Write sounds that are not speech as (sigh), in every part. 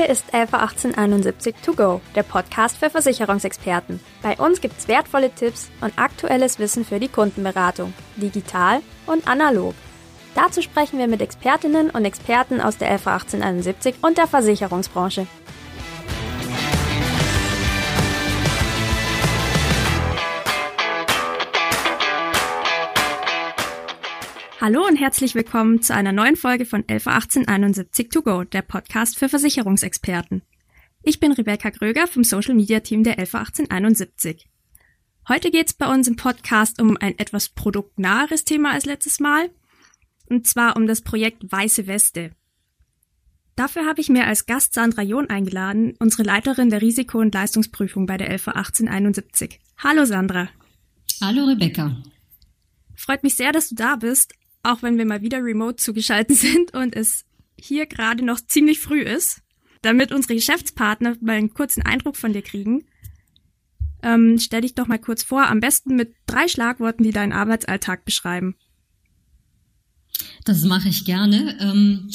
Hier ist LV 1871 To Go, der Podcast für Versicherungsexperten. Bei uns gibt's wertvolle Tipps und aktuelles Wissen für die Kundenberatung, digital und analog. Dazu sprechen wir mit Expertinnen und Experten aus der LV 1871 und der Versicherungsbranche. Hallo und herzlich willkommen zu einer neuen Folge von 111871 To Go, der Podcast für Versicherungsexperten. Ich bin Rebecca Gröger vom Social Media Team der 111871. Heute geht's bei uns im Podcast um ein etwas produktnaheres Thema als letztes Mal, und zwar um das Projekt Weiße Weste. Dafür habe ich mir als Gast Sandra John eingeladen, unsere Leiterin der Risiko- und Leistungsprüfung bei der 111871. Hallo Sandra. Hallo Rebecca. Freut mich sehr, dass du da bist auch wenn wir mal wieder remote zugeschaltet (laughs) sind und es hier gerade noch ziemlich früh ist, damit unsere Geschäftspartner mal einen kurzen Eindruck von dir kriegen. Ähm, stell dich doch mal kurz vor, am besten mit drei Schlagworten, die deinen Arbeitsalltag beschreiben. Das mache ich gerne. Ähm,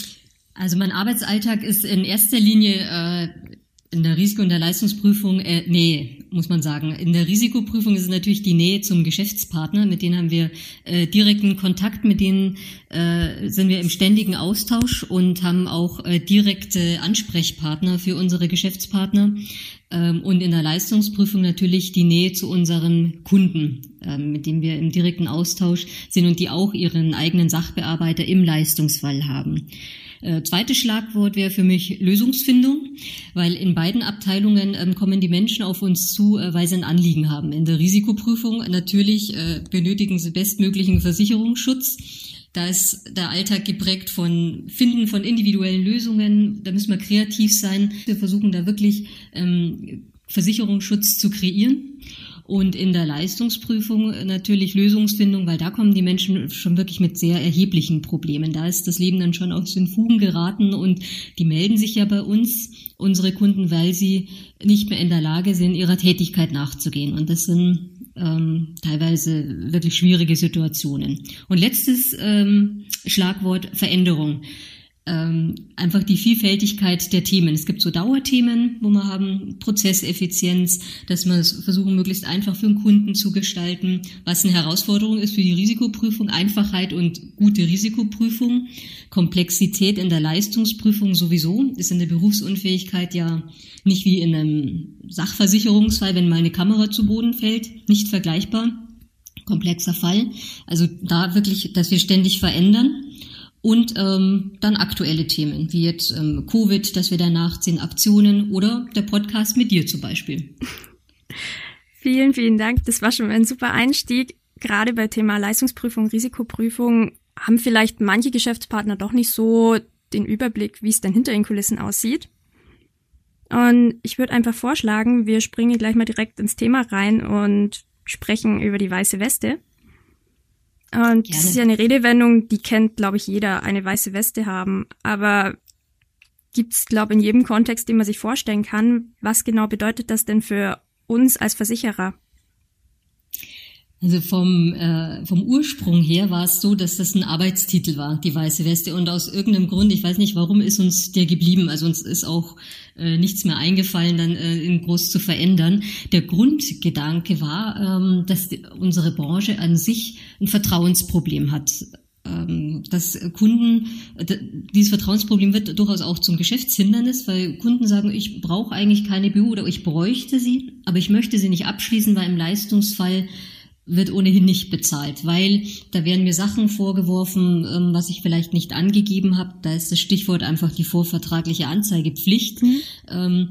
also mein Arbeitsalltag ist in erster Linie äh, in der Risiko- und der Leistungsprüfung, äh, nee, muss man sagen. In der Risikoprüfung ist natürlich die Nähe zum Geschäftspartner. Mit denen haben wir äh, direkten Kontakt, mit denen äh, sind wir im ständigen Austausch und haben auch äh, direkte Ansprechpartner für unsere Geschäftspartner. Ähm, und in der Leistungsprüfung natürlich die Nähe zu unseren Kunden, äh, mit denen wir im direkten Austausch sind und die auch ihren eigenen Sachbearbeiter im Leistungsfall haben. Äh, zweites Schlagwort wäre für mich Lösungsfindung, weil in beiden Abteilungen ähm, kommen die Menschen auf uns zu, äh, weil sie ein Anliegen haben. In der Risikoprüfung natürlich äh, benötigen sie bestmöglichen Versicherungsschutz. Da ist der Alltag geprägt von Finden von individuellen Lösungen. Da müssen wir kreativ sein. Wir versuchen da wirklich ähm, Versicherungsschutz zu kreieren. Und in der Leistungsprüfung natürlich Lösungsfindung, weil da kommen die Menschen schon wirklich mit sehr erheblichen Problemen. Da ist das Leben dann schon aus den Fugen geraten und die melden sich ja bei uns, unsere Kunden, weil sie nicht mehr in der Lage sind, ihrer Tätigkeit nachzugehen. Und das sind ähm, teilweise wirklich schwierige Situationen. Und letztes ähm, Schlagwort Veränderung ähm, einfach die Vielfältigkeit der Themen. Es gibt so Dauerthemen, wo wir haben Prozesseffizienz, dass wir es versuchen, möglichst einfach für den Kunden zu gestalten, was eine Herausforderung ist für die Risikoprüfung, Einfachheit und gute Risikoprüfung, Komplexität in der Leistungsprüfung sowieso, ist in der Berufsunfähigkeit ja nicht wie in einem Sachversicherungsfall, wenn mal eine Kamera zu Boden fällt, nicht vergleichbar komplexer Fall. Also da wirklich, dass wir ständig verändern und ähm, dann aktuelle Themen, wie jetzt ähm, Covid, dass wir danach zehn Aktionen oder der Podcast mit dir zum Beispiel. (laughs) Vielen, vielen Dank. Das war schon ein super Einstieg. Gerade bei Thema Leistungsprüfung, Risikoprüfung haben vielleicht manche Geschäftspartner doch nicht so den Überblick, wie es denn hinter den Kulissen aussieht. Und ich würde einfach vorschlagen, wir springen gleich mal direkt ins Thema rein und sprechen über die weiße Weste. Und das ist ja eine Redewendung, die kennt, glaube ich, jeder, eine weiße Weste haben. Aber gibt's, glaube ich, in jedem Kontext, den man sich vorstellen kann, was genau bedeutet das denn für uns als Versicherer? Also vom, äh, vom Ursprung her war es so, dass das ein Arbeitstitel war, die Weiße Weste. Und aus irgendeinem Grund, ich weiß nicht warum, ist uns der geblieben. Also uns ist auch äh, nichts mehr eingefallen, dann äh, ihn groß zu verändern. Der Grundgedanke war, ähm, dass die, unsere Branche an sich ein Vertrauensproblem hat ähm, dass Kunden, dieses Vertrauensproblem wird durchaus auch zum Geschäftshindernis, weil Kunden sagen, ich brauche eigentlich keine BU oder ich bräuchte sie, aber ich möchte sie nicht abschließen, weil im Leistungsfall wird ohnehin nicht bezahlt, weil da werden mir Sachen vorgeworfen, ähm, was ich vielleicht nicht angegeben habe. Da ist das Stichwort einfach die vorvertragliche Anzeigepflicht. Mhm. Ähm,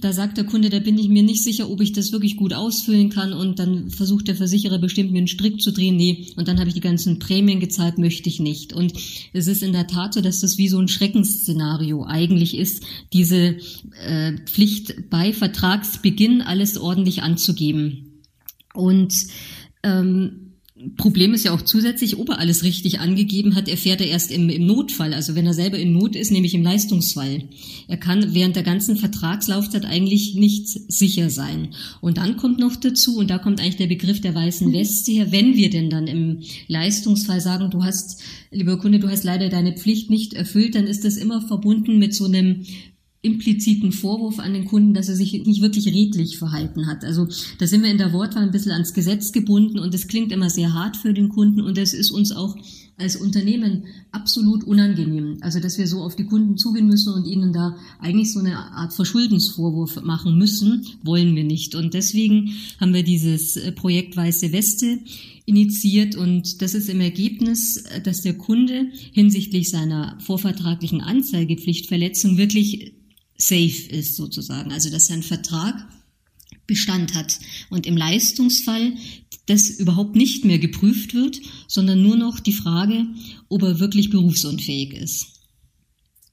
da sagt der Kunde, da bin ich mir nicht sicher, ob ich das wirklich gut ausfüllen kann und dann versucht der Versicherer bestimmt mir einen Strick zu drehen, nee, und dann habe ich die ganzen Prämien gezahlt, möchte ich nicht. Und es ist in der Tat so, dass das wie so ein Schreckensszenario eigentlich ist, diese äh, Pflicht bei Vertragsbeginn alles ordentlich anzugeben. Und ähm, Problem ist ja auch zusätzlich, ob er alles richtig angegeben hat, erfährt er erst im, im, Notfall, also wenn er selber in Not ist, nämlich im Leistungsfall. Er kann während der ganzen Vertragslaufzeit eigentlich nicht sicher sein. Und dann kommt noch dazu, und da kommt eigentlich der Begriff der weißen mhm. Weste her, wenn wir denn dann im Leistungsfall sagen, du hast, lieber Kunde, du hast leider deine Pflicht nicht erfüllt, dann ist das immer verbunden mit so einem impliziten Vorwurf an den Kunden, dass er sich nicht wirklich redlich verhalten hat. Also da sind wir in der Wortwahl ein bisschen ans Gesetz gebunden und das klingt immer sehr hart für den Kunden und das ist uns auch als Unternehmen absolut unangenehm. Also dass wir so auf die Kunden zugehen müssen und ihnen da eigentlich so eine Art Verschuldensvorwurf machen müssen, wollen wir nicht. Und deswegen haben wir dieses äh, Projekt Weiße Weste initiiert und das ist im Ergebnis, dass der Kunde hinsichtlich seiner vorvertraglichen Anzeigepflichtverletzung wirklich safe ist sozusagen. Also dass sein Vertrag Bestand hat und im Leistungsfall das überhaupt nicht mehr geprüft wird, sondern nur noch die Frage, ob er wirklich berufsunfähig ist.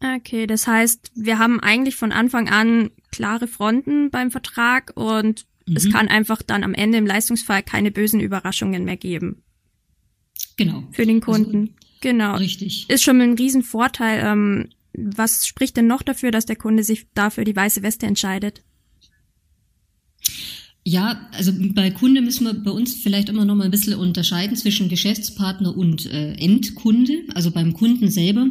Okay, das heißt, wir haben eigentlich von Anfang an klare Fronten beim Vertrag und mhm. es kann einfach dann am Ende im Leistungsfall keine bösen Überraschungen mehr geben. Genau. Für den Kunden. Also, genau. Richtig. Ist schon ein Riesenvorteil. Ähm, was spricht denn noch dafür, dass der Kunde sich dafür die weiße Weste entscheidet? Ja, also bei Kunde müssen wir bei uns vielleicht immer noch mal ein bisschen unterscheiden zwischen Geschäftspartner und äh, Endkunde. Also beim Kunden selber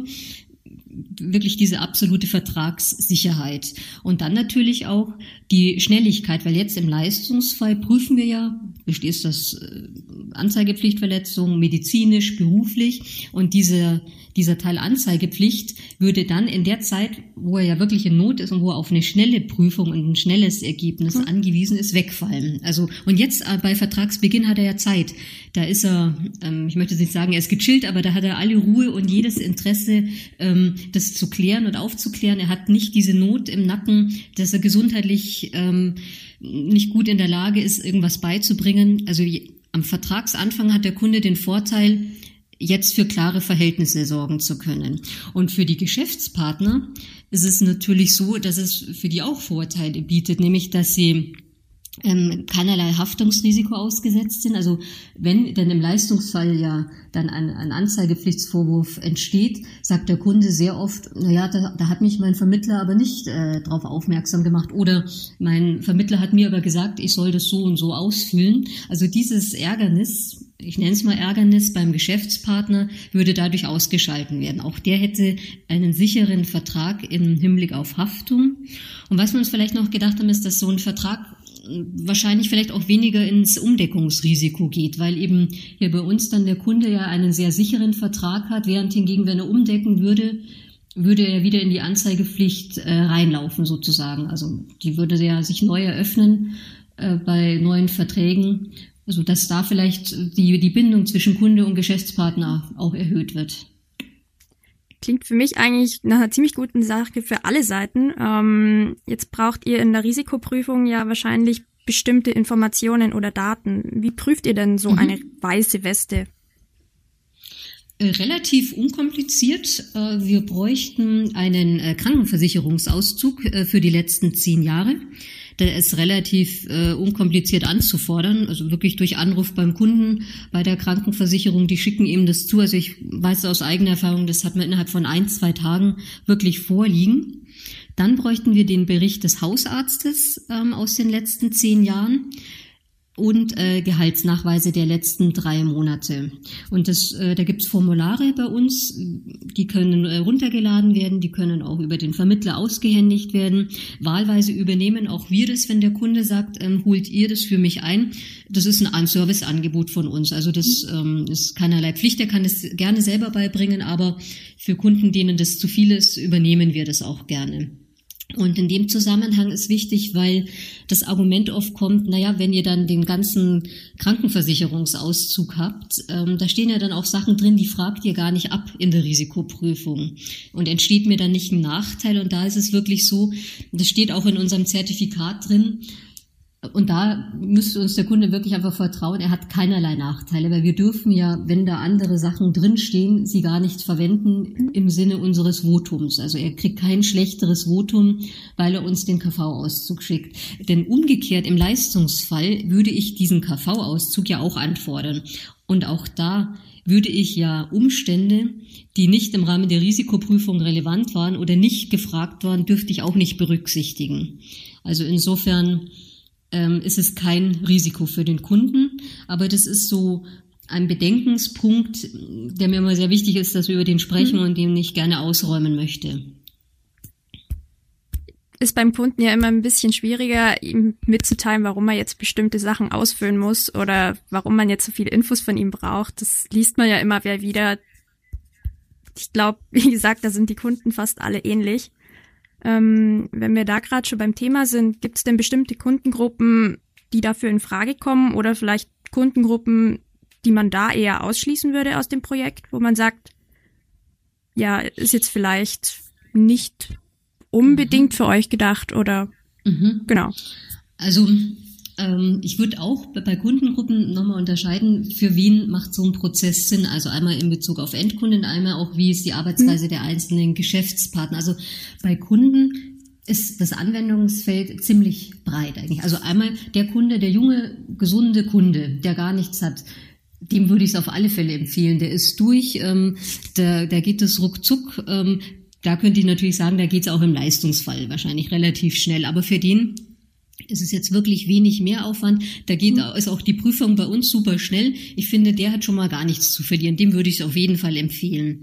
wirklich diese absolute Vertragssicherheit. Und dann natürlich auch die Schnelligkeit, weil jetzt im Leistungsfall prüfen wir ja, besteht das äh, Anzeigepflichtverletzung, medizinisch, beruflich und diese dieser Teil Anzeigepflicht würde dann in der Zeit, wo er ja wirklich in Not ist und wo er auf eine schnelle Prüfung und ein schnelles Ergebnis mhm. angewiesen ist, wegfallen. Also und jetzt äh, bei Vertragsbeginn hat er ja Zeit. Da ist er, ähm, ich möchte nicht sagen, er ist gechillt, aber da hat er alle Ruhe und jedes Interesse, ähm, das zu klären und aufzuklären. Er hat nicht diese Not im Nacken, dass er gesundheitlich ähm, nicht gut in der Lage ist, irgendwas beizubringen. Also am Vertragsanfang hat der Kunde den Vorteil, jetzt für klare Verhältnisse sorgen zu können. Und für die Geschäftspartner ist es natürlich so, dass es für die auch Vorteile bietet, nämlich dass sie ähm, keinerlei Haftungsrisiko ausgesetzt sind. Also wenn denn im Leistungsfall ja dann ein, ein Anzeigepflichtsvorwurf entsteht, sagt der Kunde sehr oft, naja, da, da hat mich mein Vermittler aber nicht äh, darauf aufmerksam gemacht oder mein Vermittler hat mir aber gesagt, ich soll das so und so ausfüllen. Also dieses Ärgernis ich nenne es mal Ärgernis beim Geschäftspartner, würde dadurch ausgeschalten werden. Auch der hätte einen sicheren Vertrag im Hinblick auf Haftung. Und was wir uns vielleicht noch gedacht haben, ist, dass so ein Vertrag wahrscheinlich vielleicht auch weniger ins Umdeckungsrisiko geht, weil eben hier bei uns dann der Kunde ja einen sehr sicheren Vertrag hat, während hingegen, wenn er umdecken würde, würde er wieder in die Anzeigepflicht äh, reinlaufen sozusagen. Also die würde ja sich neu eröffnen äh, bei neuen Verträgen also dass da vielleicht die, die Bindung zwischen Kunde und Geschäftspartner auch erhöht wird. Klingt für mich eigentlich nach einer ziemlich guten Sache für alle Seiten. Ähm, jetzt braucht ihr in der Risikoprüfung ja wahrscheinlich bestimmte Informationen oder Daten. Wie prüft ihr denn so mhm. eine weiße Weste? Äh, relativ unkompliziert. Äh, wir bräuchten einen äh, Krankenversicherungsauszug für die letzten zehn Jahre. Der ist relativ unkompliziert anzufordern, also wirklich durch Anruf beim Kunden, bei der Krankenversicherung, die schicken ihm das zu. Also ich weiß aus eigener Erfahrung, das hat man innerhalb von ein, zwei Tagen wirklich vorliegen. Dann bräuchten wir den Bericht des Hausarztes ähm, aus den letzten zehn Jahren und äh, Gehaltsnachweise der letzten drei Monate. Und das, äh, da gibt's Formulare bei uns, die können äh, runtergeladen werden, die können auch über den Vermittler ausgehändigt werden. Wahlweise übernehmen auch wir das, wenn der Kunde sagt, ähm, holt ihr das für mich ein. Das ist ein Serviceangebot von uns. Also das ähm, ist keinerlei Pflicht, der kann es gerne selber beibringen, aber für Kunden, denen das zu viel ist, übernehmen wir das auch gerne. Und in dem Zusammenhang ist wichtig, weil das Argument oft kommt, naja, wenn ihr dann den ganzen Krankenversicherungsauszug habt, ähm, da stehen ja dann auch Sachen drin, die fragt ihr gar nicht ab in der Risikoprüfung. Und entsteht mir dann nicht ein Nachteil. Und da ist es wirklich so, das steht auch in unserem Zertifikat drin, und da müsste uns der Kunde wirklich einfach vertrauen, er hat keinerlei Nachteile, weil wir dürfen ja, wenn da andere Sachen drinstehen, sie gar nicht verwenden im Sinne unseres Votums. Also er kriegt kein schlechteres Votum, weil er uns den KV-Auszug schickt. Denn umgekehrt im Leistungsfall würde ich diesen KV-Auszug ja auch anfordern. Und auch da würde ich ja Umstände, die nicht im Rahmen der Risikoprüfung relevant waren oder nicht gefragt waren, dürfte ich auch nicht berücksichtigen. Also insofern ähm, ist es kein Risiko für den Kunden. Aber das ist so ein Bedenkenspunkt, der mir immer sehr wichtig ist, dass wir über den sprechen mhm. und den ich gerne ausräumen möchte. ist beim Kunden ja immer ein bisschen schwieriger, ihm mitzuteilen, warum er jetzt bestimmte Sachen ausfüllen muss oder warum man jetzt so viele Infos von ihm braucht. Das liest man ja immer wieder. Ich glaube, (laughs) wie gesagt, da sind die Kunden fast alle ähnlich. Ähm, wenn wir da gerade schon beim Thema sind, gibt es denn bestimmte Kundengruppen, die dafür in Frage kommen oder vielleicht Kundengruppen, die man da eher ausschließen würde aus dem Projekt, wo man sagt, ja, ist jetzt vielleicht nicht unbedingt mhm. für euch gedacht oder mhm. genau. Also ich würde auch bei Kundengruppen nochmal unterscheiden, für wen macht so ein Prozess Sinn. Also einmal in Bezug auf Endkunden, einmal auch, wie ist die Arbeitsweise mhm. der einzelnen Geschäftspartner. Also bei Kunden ist das Anwendungsfeld ziemlich breit eigentlich. Also einmal der Kunde, der junge, gesunde Kunde, der gar nichts hat, dem würde ich es auf alle Fälle empfehlen. Der ist durch, ähm, da, da geht es ruckzuck. Ähm, da könnte ich natürlich sagen, da geht es auch im Leistungsfall wahrscheinlich relativ schnell. Aber für den ist es jetzt wirklich wenig Mehraufwand. Da geht mhm. ist auch die Prüfung bei uns super schnell. Ich finde, der hat schon mal gar nichts zu verlieren. Dem würde ich es auf jeden Fall empfehlen.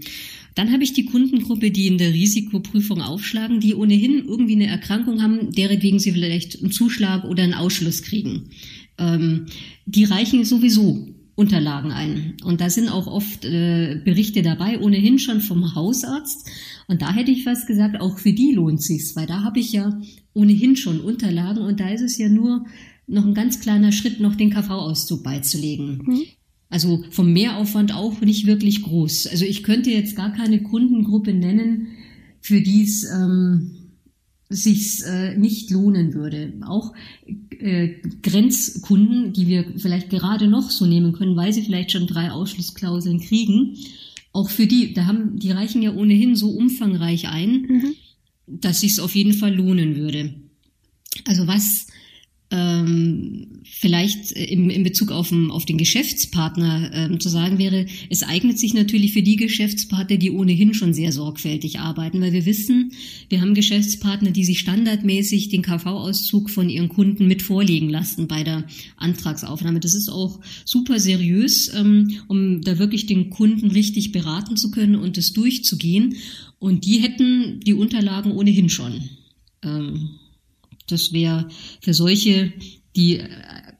Dann habe ich die Kundengruppe, die in der Risikoprüfung aufschlagen, die ohnehin irgendwie eine Erkrankung haben, deretwegen sie vielleicht einen Zuschlag oder einen Ausschluss kriegen. Ähm, die reichen sowieso Unterlagen ein. Und da sind auch oft äh, Berichte dabei, ohnehin schon vom Hausarzt. Und da hätte ich fast gesagt, auch für die lohnt sich's, weil da habe ich ja ohnehin schon Unterlagen und da ist es ja nur noch ein ganz kleiner Schritt, noch den KV-Auszug beizulegen. Mhm. Also vom Mehraufwand auch nicht wirklich groß. Also ich könnte jetzt gar keine Kundengruppe nennen, für die es ähm, sich äh, nicht lohnen würde. Auch äh, Grenzkunden, die wir vielleicht gerade noch so nehmen können, weil sie vielleicht schon drei Ausschlussklauseln kriegen, auch für die, da haben die reichen ja ohnehin so umfangreich ein, mhm. dass sich auf jeden Fall lohnen würde. Also was ähm, vielleicht im, in Bezug auf, auf den Geschäftspartner ähm, zu sagen wäre, es eignet sich natürlich für die Geschäftspartner, die ohnehin schon sehr sorgfältig arbeiten, weil wir wissen, wir haben Geschäftspartner, die sich standardmäßig den KV-Auszug von ihren Kunden mit vorlegen lassen bei der Antragsaufnahme. Das ist auch super seriös, ähm, um da wirklich den Kunden richtig beraten zu können und es durchzugehen. Und die hätten die Unterlagen ohnehin schon. Ähm, das wäre für solche, die äh,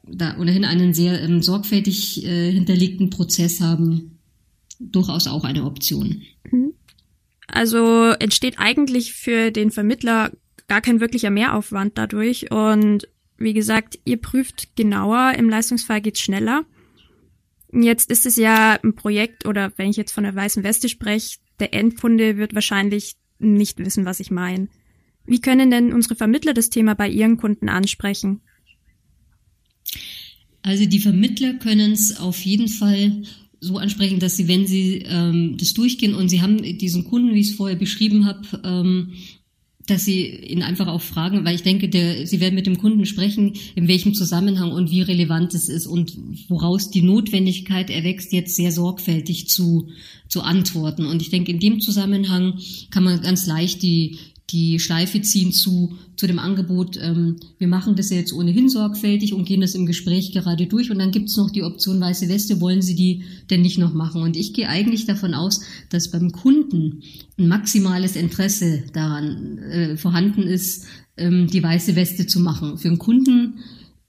da ohnehin einen sehr ähm, sorgfältig äh, hinterlegten Prozess haben, durchaus auch eine Option. Mhm. Also entsteht eigentlich für den Vermittler gar kein wirklicher Mehraufwand dadurch. Und wie gesagt, ihr prüft genauer, im Leistungsfall geht's schneller. Jetzt ist es ja ein Projekt oder wenn ich jetzt von der weißen Weste spreche, der Endkunde wird wahrscheinlich nicht wissen, was ich meine. Wie können denn unsere Vermittler das Thema bei ihren Kunden ansprechen? Also die Vermittler können es auf jeden Fall so ansprechen, dass sie, wenn sie ähm, das durchgehen und sie haben diesen Kunden, wie ich es vorher beschrieben habe, ähm, dass sie ihn einfach auch fragen, weil ich denke, der, sie werden mit dem Kunden sprechen, in welchem Zusammenhang und wie relevant es ist und woraus die Notwendigkeit erwächst, jetzt sehr sorgfältig zu, zu antworten. Und ich denke, in dem Zusammenhang kann man ganz leicht die, die Schleife ziehen zu, zu dem Angebot, ähm, wir machen das jetzt ohnehin sorgfältig und gehen das im Gespräch gerade durch. Und dann gibt's noch die Option weiße Weste, wollen Sie die denn nicht noch machen? Und ich gehe eigentlich davon aus, dass beim Kunden ein maximales Interesse daran äh, vorhanden ist, ähm, die weiße Weste zu machen. Für den Kunden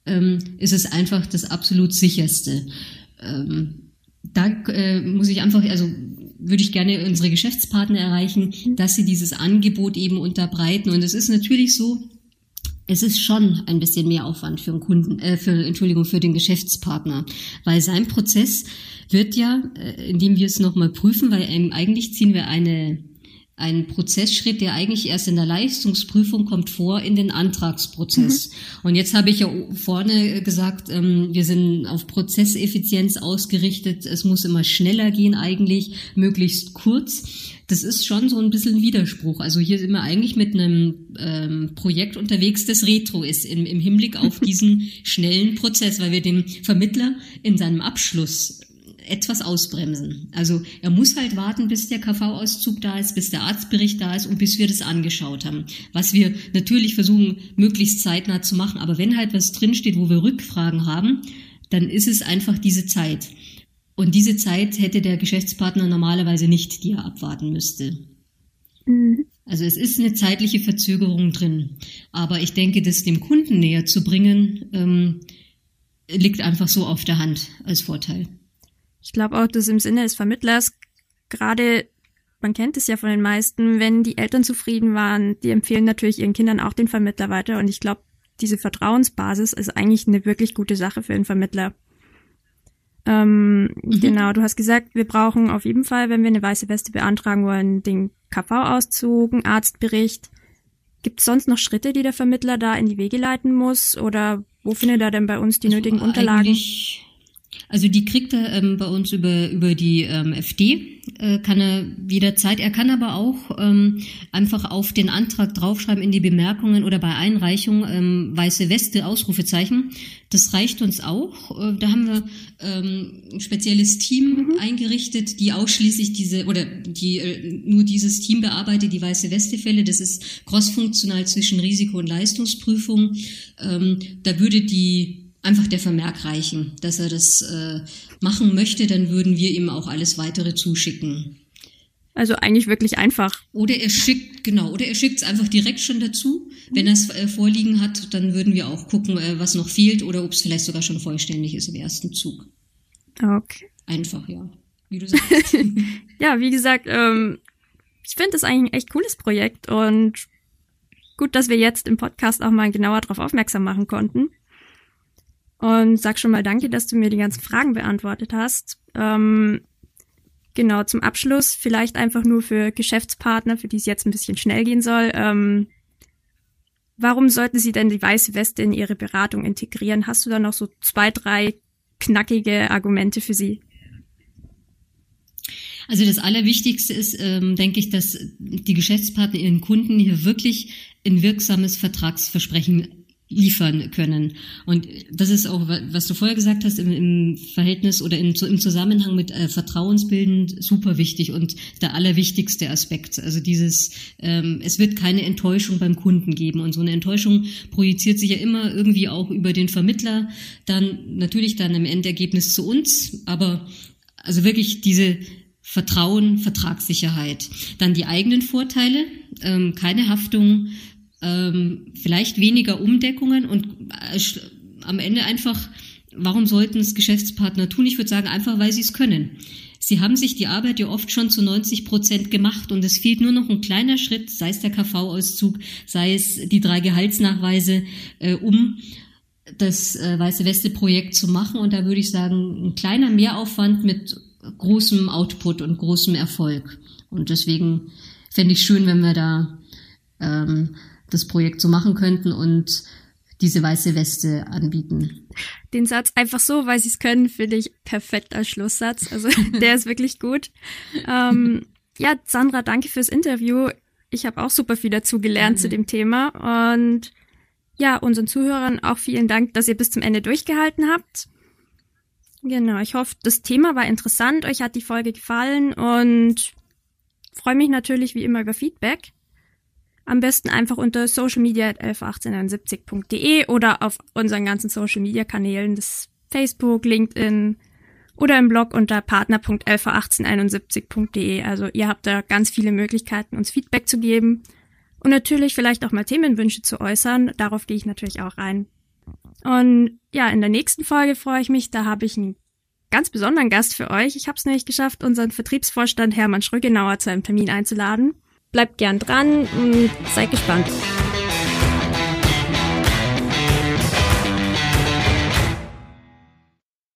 ähm, ist es einfach das absolut sicherste. Ähm, da äh, muss ich einfach, also würde ich gerne unsere Geschäftspartner erreichen, dass sie dieses Angebot eben unterbreiten. Und es ist natürlich so, es ist schon ein bisschen mehr Aufwand für den Kunden, äh, für, Entschuldigung, für den Geschäftspartner, weil sein Prozess wird ja, äh, indem wir es nochmal prüfen, weil eigentlich ziehen wir eine ein Prozessschritt, der eigentlich erst in der Leistungsprüfung kommt vor in den Antragsprozess. Mhm. Und jetzt habe ich ja vorne gesagt, ähm, wir sind auf Prozesseffizienz ausgerichtet. Es muss immer schneller gehen eigentlich, möglichst kurz. Das ist schon so ein bisschen Widerspruch. Also hier sind wir eigentlich mit einem ähm, Projekt unterwegs, das Retro ist im, im Hinblick auf (laughs) diesen schnellen Prozess, weil wir den Vermittler in seinem Abschluss etwas ausbremsen. Also er muss halt warten, bis der KV-Auszug da ist, bis der Arztbericht da ist und bis wir das angeschaut haben. Was wir natürlich versuchen, möglichst zeitnah zu machen. Aber wenn halt was drinsteht, wo wir Rückfragen haben, dann ist es einfach diese Zeit. Und diese Zeit hätte der Geschäftspartner normalerweise nicht, die er abwarten müsste. Mhm. Also es ist eine zeitliche Verzögerung drin. Aber ich denke, das dem Kunden näher zu bringen, ähm, liegt einfach so auf der Hand als Vorteil. Ich glaube auch, dass im Sinne des Vermittlers gerade, man kennt es ja von den meisten, wenn die Eltern zufrieden waren, die empfehlen natürlich ihren Kindern auch den Vermittler weiter. Und ich glaube, diese Vertrauensbasis ist eigentlich eine wirklich gute Sache für einen Vermittler. Ähm, mhm. Genau, du hast gesagt, wir brauchen auf jeden Fall, wenn wir eine weiße Weste beantragen wollen, den KV-Auszug, einen Arztbericht. Gibt es sonst noch Schritte, die der Vermittler da in die Wege leiten muss? Oder wo findet er denn bei uns die also nötigen Unterlagen? Also die kriegt er ähm, bei uns über, über die ähm, FD, äh, kann er jederzeit. Er kann aber auch ähm, einfach auf den Antrag draufschreiben in die Bemerkungen oder bei Einreichung ähm, weiße Weste, Ausrufezeichen. Das reicht uns auch. Äh, da haben wir ähm, ein spezielles Team mhm. eingerichtet, die ausschließlich diese oder die äh, nur dieses Team bearbeitet, die weiße Weste-Fälle. Das ist crossfunktional zwischen Risiko- und Leistungsprüfung. Ähm, da würde die einfach der Vermerk reichen, dass er das äh, machen möchte, dann würden wir ihm auch alles weitere zuschicken. Also eigentlich wirklich einfach. Oder er schickt, genau, oder er schickt es einfach direkt schon dazu. Wenn er es äh, vorliegen hat, dann würden wir auch gucken, äh, was noch fehlt oder ob es vielleicht sogar schon vollständig ist im ersten Zug. Okay. Einfach, ja. Wie du sagst. (laughs) ja, wie gesagt, ähm, ich finde das eigentlich ein echt cooles Projekt und gut, dass wir jetzt im Podcast auch mal genauer darauf aufmerksam machen konnten. Und sag schon mal danke, dass du mir die ganzen Fragen beantwortet hast. Ähm, genau, zum Abschluss vielleicht einfach nur für Geschäftspartner, für die es jetzt ein bisschen schnell gehen soll. Ähm, warum sollten sie denn die weiße Weste in ihre Beratung integrieren? Hast du da noch so zwei, drei knackige Argumente für sie? Also das Allerwichtigste ist, ähm, denke ich, dass die Geschäftspartner ihren Kunden hier wirklich ein wirksames Vertragsversprechen liefern können. Und das ist auch, was du vorher gesagt hast, im, im Verhältnis oder im, im Zusammenhang mit äh, Vertrauensbildend super wichtig und der allerwichtigste Aspekt. Also dieses, ähm, es wird keine Enttäuschung beim Kunden geben. Und so eine Enttäuschung projiziert sich ja immer irgendwie auch über den Vermittler, dann natürlich dann im Endergebnis zu uns, aber also wirklich diese Vertrauen, Vertragssicherheit. Dann die eigenen Vorteile, ähm, keine Haftung, ähm, vielleicht weniger Umdeckungen und äh, am Ende einfach, warum sollten es Geschäftspartner tun? Ich würde sagen, einfach weil sie es können. Sie haben sich die Arbeit ja oft schon zu 90 Prozent gemacht und es fehlt nur noch ein kleiner Schritt, sei es der KV-Auszug, sei es die drei Gehaltsnachweise, äh, um das äh, Weiße Weste-Projekt zu machen. Und da würde ich sagen, ein kleiner Mehraufwand mit großem Output und großem Erfolg. Und deswegen fände ich schön, wenn wir da ähm, das Projekt so machen könnten und diese weiße Weste anbieten. Den Satz einfach so, weil sie es können, finde ich perfekt als Schlusssatz. Also (laughs) der ist wirklich gut. Ähm, ja, Sandra, danke fürs Interview. Ich habe auch super viel dazu gelernt mhm. zu dem Thema. Und ja, unseren Zuhörern auch vielen Dank, dass ihr bis zum Ende durchgehalten habt. Genau, ich hoffe, das Thema war interessant, euch hat die Folge gefallen und freue mich natürlich wie immer über Feedback. Am besten einfach unter socialmedia.111871.de oder auf unseren ganzen Social Media Kanälen des Facebook, LinkedIn oder im Blog unter partner.111871.de. Also ihr habt da ganz viele Möglichkeiten, uns Feedback zu geben und natürlich vielleicht auch mal Themenwünsche zu äußern. Darauf gehe ich natürlich auch rein. Und ja, in der nächsten Folge freue ich mich, da habe ich einen ganz besonderen Gast für euch. Ich habe es nämlich geschafft, unseren Vertriebsvorstand Hermann Schrögenauer zu einem Termin einzuladen. Bleibt gern dran und seid gespannt.